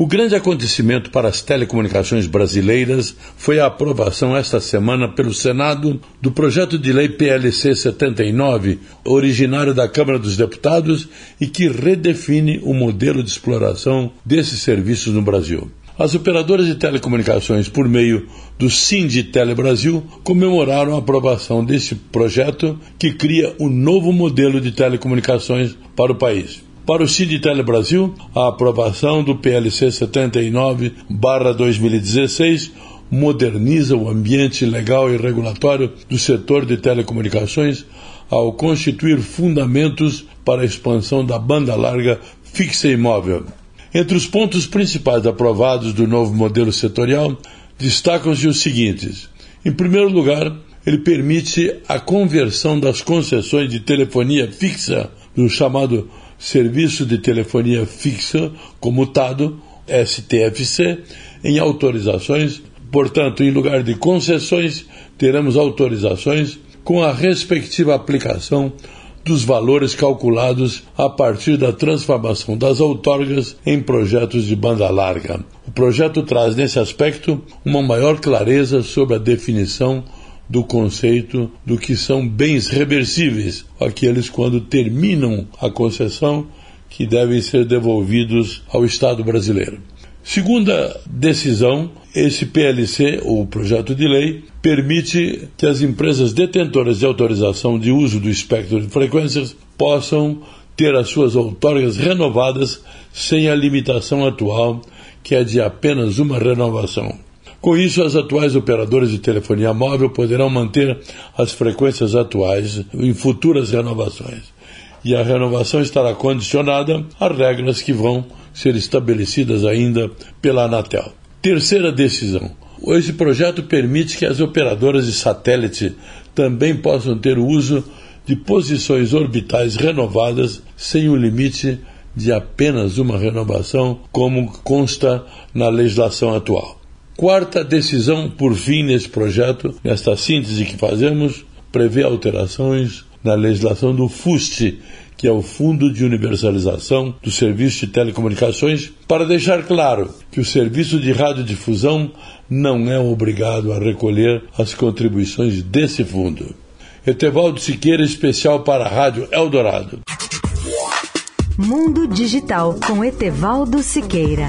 O grande acontecimento para as telecomunicações brasileiras foi a aprovação esta semana pelo Senado do projeto de lei PLC 79, originário da Câmara dos Deputados e que redefine o modelo de exploração desses serviços no Brasil. As operadoras de telecomunicações, por meio do Sinditele Brasil, comemoraram a aprovação desse projeto que cria um novo modelo de telecomunicações para o país. Para o Sinditele Brasil, a aprovação do PLC 79-2016 moderniza o ambiente legal e regulatório do setor de telecomunicações ao constituir fundamentos para a expansão da banda larga fixa e móvel. Entre os pontos principais aprovados do novo modelo setorial, destacam-se os seguintes. Em primeiro lugar, ele permite a conversão das concessões de telefonia fixa do chamado Serviço de Telefonia Fixa comutado, STFC, em autorizações. Portanto, em lugar de concessões, teremos autorizações com a respectiva aplicação dos valores calculados a partir da transformação das outorgas em projetos de banda larga. O projeto traz, nesse aspecto, uma maior clareza sobre a definição do conceito do que são bens reversíveis, aqueles quando terminam a concessão que devem ser devolvidos ao Estado brasileiro. Segunda decisão, esse PLC, ou projeto de lei, permite que as empresas detentoras de autorização de uso do espectro de frequências possam ter as suas outorgas renovadas sem a limitação atual, que é de apenas uma renovação. Com isso, as atuais operadoras de telefonia móvel poderão manter as frequências atuais em futuras renovações. E a renovação estará condicionada a regras que vão ser estabelecidas ainda pela Anatel. Terceira decisão. Esse projeto permite que as operadoras de satélite também possam ter o uso de posições orbitais renovadas sem o limite de apenas uma renovação, como consta na legislação atual. Quarta decisão, por fim, nesse projeto, nesta síntese que fazemos, prevê alterações na legislação do FUST, que é o Fundo de Universalização do Serviço de Telecomunicações, para deixar claro que o serviço de radiodifusão não é obrigado a recolher as contribuições desse fundo. Etevaldo Siqueira, especial para a Rádio Eldorado. Mundo Digital com Etevaldo Siqueira.